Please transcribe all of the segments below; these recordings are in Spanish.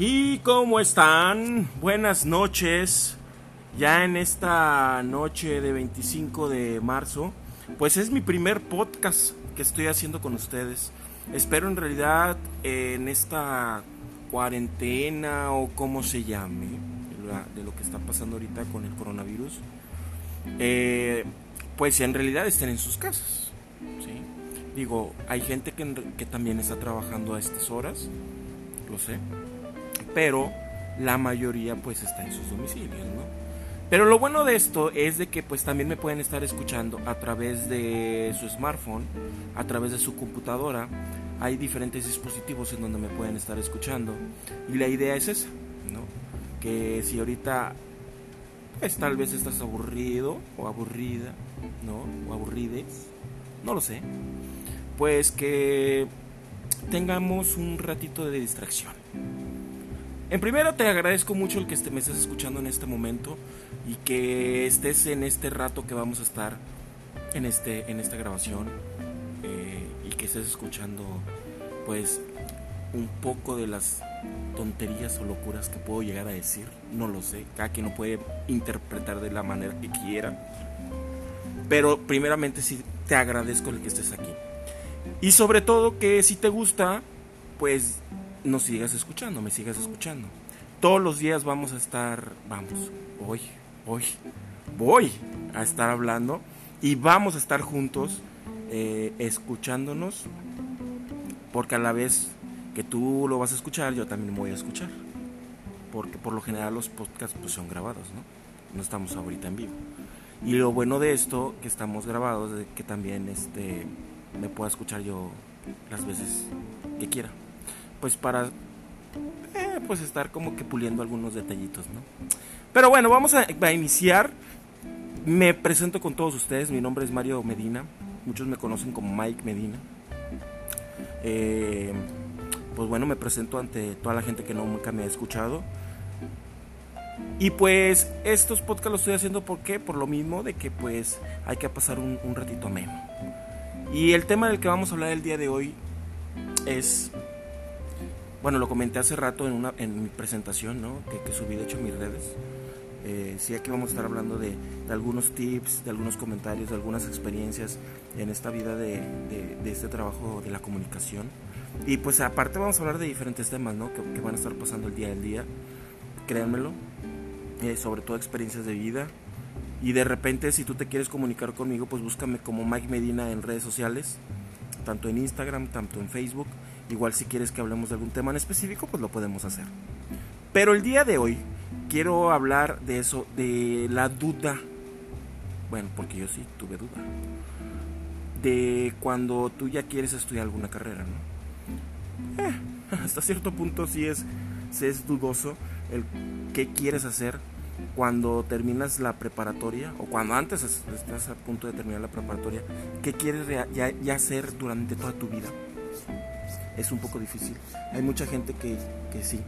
¿Y cómo están? Buenas noches. Ya en esta noche de 25 de marzo, pues es mi primer podcast que estoy haciendo con ustedes. Espero en realidad en esta cuarentena o como se llame, de lo que está pasando ahorita con el coronavirus, eh, pues en realidad estén en sus casas. ¿sí? Digo, hay gente que, que también está trabajando a estas horas, lo sé, pero la mayoría pues está en sus domicilios, ¿no? Pero lo bueno de esto es de que pues también me pueden estar escuchando a través de su smartphone, a través de su computadora. Hay diferentes dispositivos en donde me pueden estar escuchando. Y la idea es esa, ¿no? Que si ahorita pues tal vez estás aburrido o aburrida, ¿no? O aburrides, no lo sé. Pues que tengamos un ratito de distracción. En primero te agradezco mucho el que me estés escuchando en este momento y que estés en este rato que vamos a estar en, este, en esta grabación eh, y que estés escuchando pues un poco de las tonterías o locuras que puedo llegar a decir, no lo sé, cada quien lo puede interpretar de la manera que quiera, pero primeramente sí te agradezco el que estés aquí. Y sobre todo que si te gusta pues nos sigas escuchando, me sigas escuchando. Todos los días vamos a estar, vamos, hoy, hoy, voy a estar hablando y vamos a estar juntos eh, escuchándonos porque a la vez que tú lo vas a escuchar, yo también voy a escuchar. Porque por lo general los podcasts pues, son grabados, ¿no? No estamos ahorita en vivo. Y lo bueno de esto, que estamos grabados, es que también este, me pueda escuchar yo las veces que quiera pues para eh, pues estar como que puliendo algunos detallitos, ¿no? Pero bueno, vamos a, iniciar. Me presento con todos ustedes. Mi nombre es Mario Medina. Muchos me conocen como Mike Medina. Eh, pues bueno, me presento ante toda la gente que nunca me ha escuchado. Y pues estos podcasts los estoy haciendo ¿por Por lo mismo de que pues hay que pasar un, un ratito ameno. Y el tema del que vamos a hablar el día de hoy es bueno, lo comenté hace rato en, una, en mi presentación, ¿no? Que, subí de hecho en mis redes. Eh, sí, aquí vamos a estar hablando de, algunos tips, de algunos comentarios, de algunas experiencias en esta vida de, este trabajo de la comunicación. Y pues aparte vamos a hablar de diferentes temas, ¿no? Que, van a estar pasando el día del día, créanmelo. Eh, sobre todo experiencias de vida. Y de repente si tú te quieres comunicar conmigo, pues búscame como Mike Medina en redes sociales, tanto en Instagram, tanto en Facebook. Igual si quieres que hablemos de algún tema en específico, pues lo podemos hacer. Pero el día de hoy quiero hablar de eso, de la duda. Bueno, porque yo sí tuve duda. De cuando tú ya quieres estudiar alguna carrera, ¿no? Eh, hasta cierto punto sí es, es dudoso el qué quieres hacer cuando terminas la preparatoria o cuando antes estás a punto de terminar la preparatoria, qué quieres ya, ya hacer durante toda tu vida es un poco difícil. Hay mucha gente que, que sí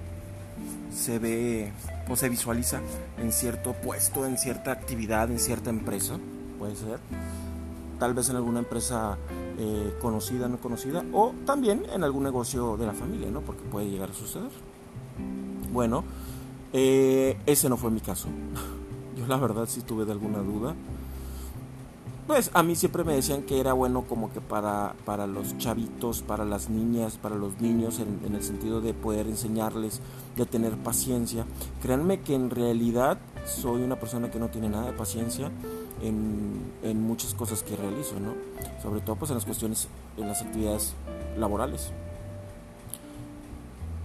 se ve o se visualiza en cierto puesto, en cierta actividad, en cierta empresa, puede ser. Tal vez en alguna empresa eh, conocida, no conocida, o también en algún negocio de la familia, ¿no? Porque puede llegar a suceder. Bueno, eh, ese no fue mi caso. Yo la verdad sí tuve de alguna duda pues a mí siempre me decían que era bueno como que para, para los chavitos, para las niñas, para los niños, en, el sentido de poder enseñarles, de tener paciencia. Créanme que en realidad soy una persona que no tiene nada de paciencia en, en muchas cosas que realizo, ¿no? Sobre todo pues en las cuestiones, en las actividades laborales.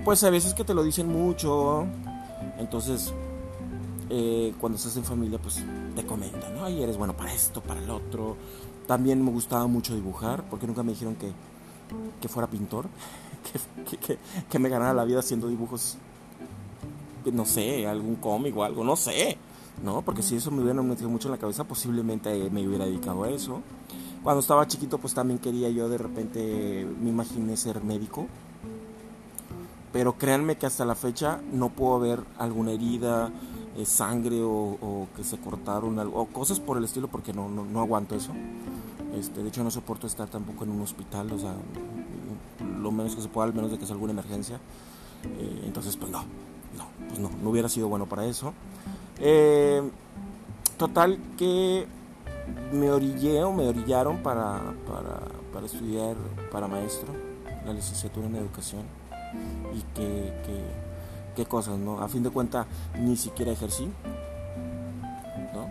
Pues a veces que te lo dicen mucho, entonces eh, cuando estás en familia, pues te comentan, ¿no? Y eres bueno para esto, para el otro. También me gustaba mucho dibujar, porque nunca me dijeron que, que fuera pintor, que, que, me ganara la vida haciendo dibujos, no sé, algún cómic o algo, no sé, ¿no? Porque si eso me hubiera metido mucho en la cabeza, posiblemente me hubiera dedicado a eso. Cuando estaba chiquito, pues también quería yo de repente, me imaginé ser médico. Pero créanme que hasta la fecha no puedo ver alguna herida, eh, sangre o, que se cortaron algo, o cosas por el estilo porque no, no, aguanto eso. Este, de hecho no soporto estar tampoco en un hospital, o sea, lo menos que se pueda, al menos de que sea alguna emergencia. Eh, entonces, pues no, no, pues no, no hubiera sido bueno para eso. Eh, total que me orillé o me orillaron para, para, para, estudiar para maestro, la licenciatura en educación. Y que, qué cosas, ¿no? A fin de cuentas, ni siquiera ejercí, ¿no?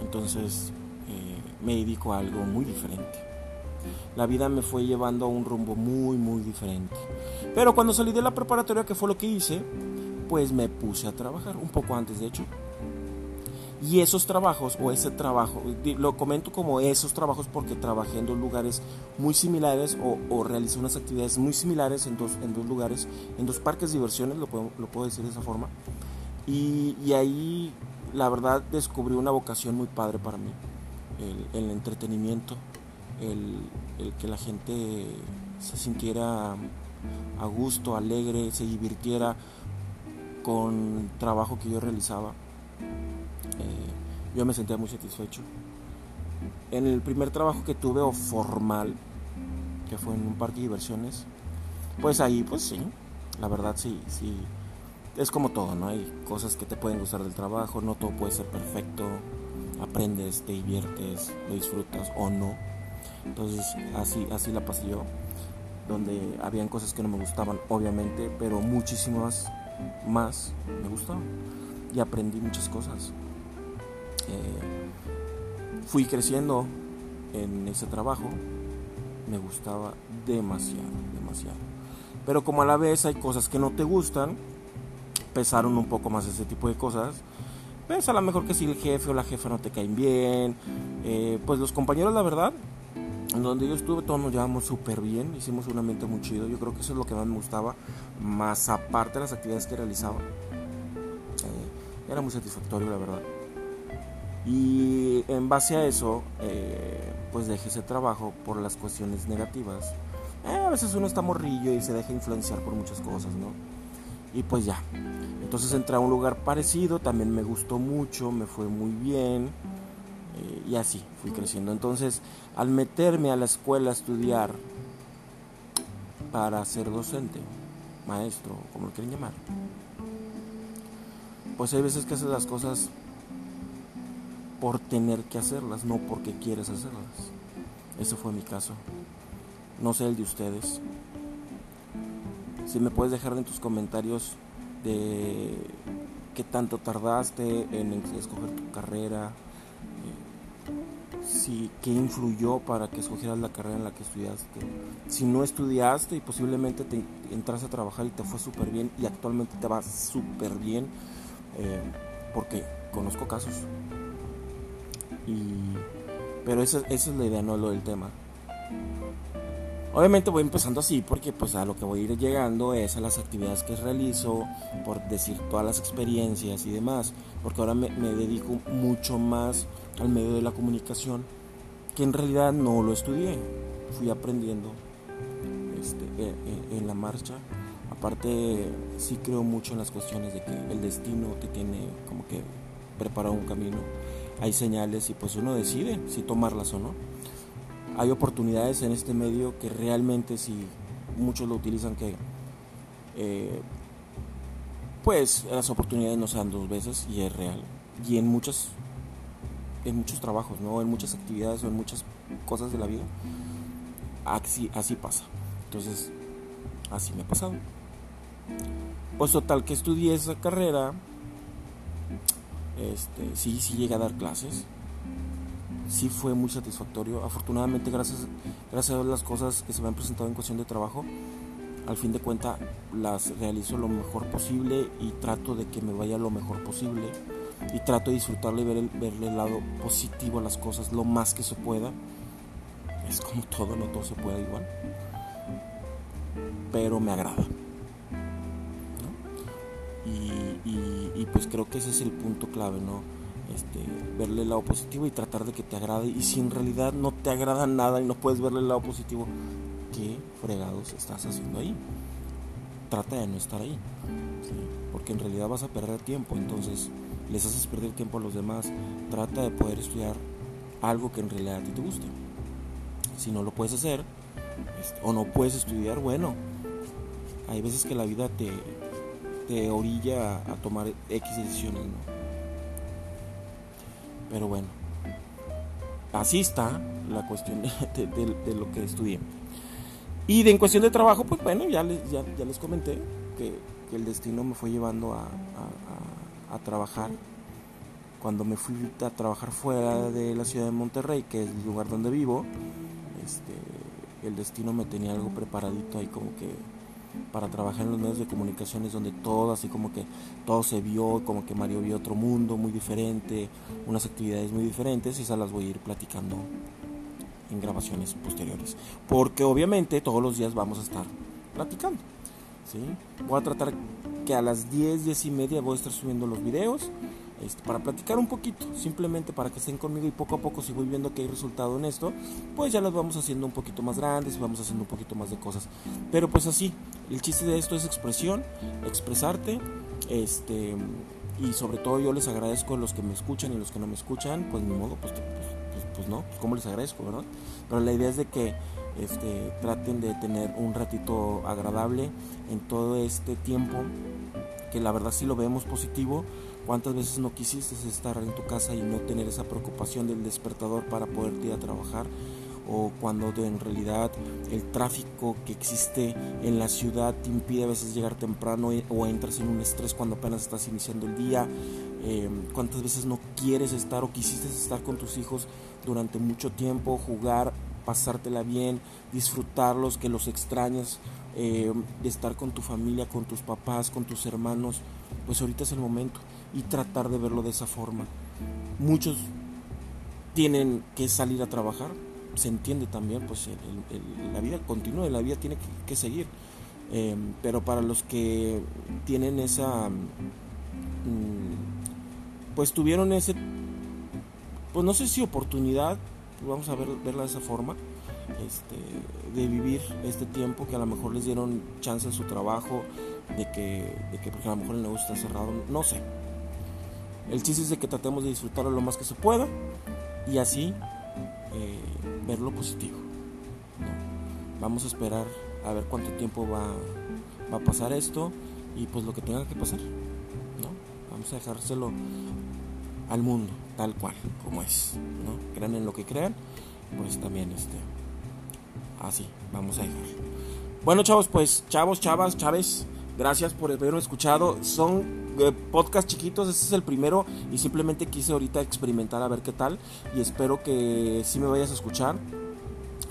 Entonces, eh, me dedico a algo muy diferente. La vida me fue llevando a un rumbo muy, muy diferente. Pero cuando salí de la preparatoria, que fue lo que hice, pues me puse a trabajar, un poco antes de hecho. Y esos trabajos, o ese trabajo, lo comento como esos trabajos porque trabajé en dos lugares muy similares o, o realicé unas actividades muy similares en dos, en dos lugares, en dos parques de diversiones, lo puedo, lo puedo decir de esa forma. Y, y, ahí, la verdad, descubrí una vocación muy padre para mí, el, el entretenimiento, el, el que la gente se sintiera a gusto, alegre, se divirtiera con trabajo que yo realizaba. Yo me sentía muy satisfecho. En el primer trabajo que tuve o formal, que fue en un parque de diversiones, pues ahí pues sí, la verdad sí, sí. Es como todo, ¿no? Hay cosas que te pueden gustar del trabajo, no todo puede ser perfecto, aprendes, te diviertes, lo disfrutas o no. Entonces así, así la pasé yo, donde habían cosas que no me gustaban, obviamente, pero muchísimas más me gustaban y aprendí muchas cosas. Eh, fui creciendo en ese trabajo, me gustaba demasiado, demasiado. Pero como a la vez hay cosas que no te gustan, pesaron un poco más ese tipo de cosas. Pues a lo mejor que si el jefe o la jefa no te caen bien, eh, pues los compañeros la verdad, donde yo estuve todos nos llevamos súper bien, hicimos un ambiente muy chido, yo creo que eso es lo que más me gustaba, más aparte de las actividades que realizaba era muy satisfactorio, la verdad. Y en base a eso, eh, pues dejé ese trabajo por las cuestiones negativas. Eh, a veces uno está morrillo y se deja influenciar por muchas cosas, ¿no? Y pues ya. Entonces entré a un lugar parecido, también me gustó mucho, me fue muy bien. Eh, y así fui creciendo. Entonces, al meterme a la escuela a estudiar para ser docente, maestro, como lo quieren llamar, pues hay veces que haces las cosas por tener que hacerlas, no porque quieres hacerlas. Ese fue mi caso. No sé el de ustedes. Si me puedes dejar en tus comentarios de qué tanto tardaste en escoger tu carrera, eh, si qué influyó para que escogieras la carrera en la que estudiaste. Si no estudiaste y posiblemente te entras a trabajar y te fue súper bien y actualmente te va súper bien eh, porque conozco casos. Y, pero esa, es la idea, no lo del tema. Obviamente voy empezando así porque pues a lo que voy a ir llegando es a las actividades que realizo, por decir todas las experiencias y demás, porque ahora me, me dedico mucho más al medio de la comunicación, que en realidad no lo estudié, fui aprendiendo este, en, eh, en la marcha Aparte, sí creo mucho en las cuestiones de que el destino te tiene como que preparado un camino. Hay señales y pues uno decide si tomarlas o no. Hay oportunidades en este medio que realmente si muchos lo utilizan que eh, pues las oportunidades no se dan dos veces y es real. Y en muchos en muchos trabajos, ¿no? En muchas actividades o en muchas cosas de la vida. Así, así pasa. Entonces, así me ha pasado. Pues total que estudié esa carrera. Este, sí, sí llegué a dar clases. Sí fue muy satisfactorio. Afortunadamente, gracias, gracias a las cosas que se me han presentado en cuestión de trabajo, al fin de cuentas las realizo lo mejor posible y trato de que me vaya lo mejor posible. Y trato de disfrutarle y ver el, verle el lado positivo a las cosas lo más que se pueda. Es como todo, no todo se puede igual. Pero me agrada. Y, pues creo que ese es el punto clave, ¿no? Este, verle el lado positivo y tratar de que te agrade. Y si en realidad no te agrada nada y no puedes verle el lado positivo, ¿qué fregados estás haciendo ahí? Trata de no estar ahí, porque en realidad vas a perder tiempo. Entonces, les haces perder tiempo a los demás. Trata de poder estudiar algo que en realidad a ti te guste. Si no lo puedes hacer, este, o no puedes estudiar, bueno, hay veces que la vida te, te orilla a, tomar X decisiones, ¿no? Pero bueno, así está la cuestión de, lo que estudié. Y de en cuestión de trabajo, pues bueno, ya les, ya, les comenté que, el destino me fue llevando a, a, trabajar. Cuando me fui a trabajar fuera de la ciudad de Monterrey, que es el lugar donde vivo, este, el destino me tenía algo preparadito ahí como que para trabajar en los medios de comunicaciones donde todo así como que todo se vio, como que Mario vio otro mundo muy diferente, unas actividades muy diferentes y esas las voy a ir platicando en grabaciones posteriores. Porque obviamente todos los días vamos a estar platicando. ¿sí? Voy a tratar que a las 10, 10 y media voy a estar subiendo los videos este, para platicar un poquito, simplemente para que estén conmigo y poco a poco si voy viendo que hay resultado en esto, pues ya las vamos haciendo un poquito más grandes, vamos haciendo un poquito más de cosas. Pero pues así, el chiste de esto es expresión, expresarte, este y sobre todo yo les agradezco a los que me escuchan y los que no me escuchan, pues ni modo, pues, pues, pues, no, pues como les agradezco, ¿verdad? Pero la idea es de que este, traten de tener un ratito agradable en todo este tiempo, que la verdad sí lo vemos positivo, ¿Cuántas veces no quisiste estar en tu casa y no tener esa preocupación del despertador para poder ir a trabajar? O cuando en realidad el tráfico que existe en la ciudad te impide a veces llegar temprano e, o entras en un estrés cuando apenas estás iniciando el día. Eh, ¿Cuántas veces no quieres estar o quisiste estar con tus hijos durante mucho tiempo, jugar, pasártela bien, disfrutarlos, que los extrañas, eh, estar con tu familia, con tus papás, con tus hermanos? Pues ahorita es el momento y tratar de verlo de esa forma. Muchos tienen que salir a trabajar, se entiende también, pues la vida continúa, la vida tiene que, seguir. Em, pero para los que tienen esa, mm, pues tuvieron ese, pues no sé si oportunidad, vamos a ver, verla de esa forma, este, de vivir este tiempo que a lo mejor les dieron chance en su trabajo, de que, de que porque a lo mejor el negocio está cerrado, no sé, el chiste es de que tratemos de disfrutarlo lo más que se pueda y así eh, ver lo positivo. Vamos a esperar a ver cuánto tiempo va, a pasar esto y pues lo que tenga que pasar. ¿no? Vamos a dejárselo al mundo tal cual como es. Crean en lo que crean, pues también este, así vamos a dejar. Bueno chavos, pues chavos, chavas, chaves, gracias por haberme escuchado. Son eh, podcast chiquitos, este es el primero y simplemente quise ahorita experimentar a ver qué tal y espero que si me vayas a escuchar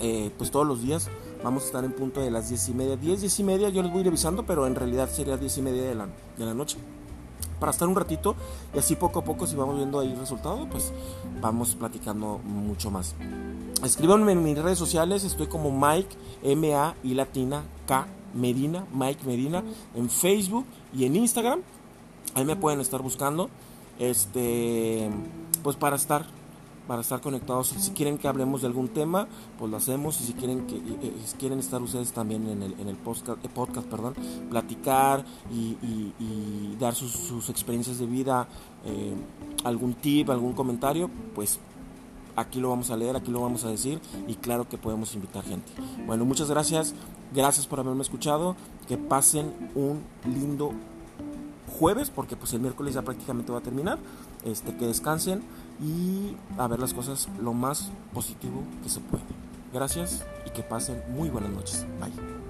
eh, pues todos los días. Vamos a estar en punto de las 10 y media. 10, 10 y media yo les voy revisando pero en realidad sería 10 y media de la, de la noche. Para estar un ratito y así poco a poco si vamos viendo ahí resultado pues vamos platicando mucho más. Escríbanme en mis redes sociales estoy como Mike M A y latina K Medina Mike Medina en Facebook y en Instagram Ahí me pueden estar buscando. Este, pues para estar para estar conectados. Si quieren que hablemos de algún tema, pues lo hacemos. Y si quieren que si quieren estar ustedes también en el, en el podcast, eh, podcast perdón, platicar y, dar sus, experiencias de vida, eh, algún tip, algún comentario, pues aquí lo vamos a leer, aquí lo vamos a decir y claro que podemos invitar gente. Bueno, muchas gracias. Gracias por haberme escuchado. Que pasen un lindo jueves, porque pues el miércoles ya prácticamente va a terminar. Este, que descansen y a ver las cosas lo más positivo que se puede. Gracias y que pasen muy buenas noches. Bye.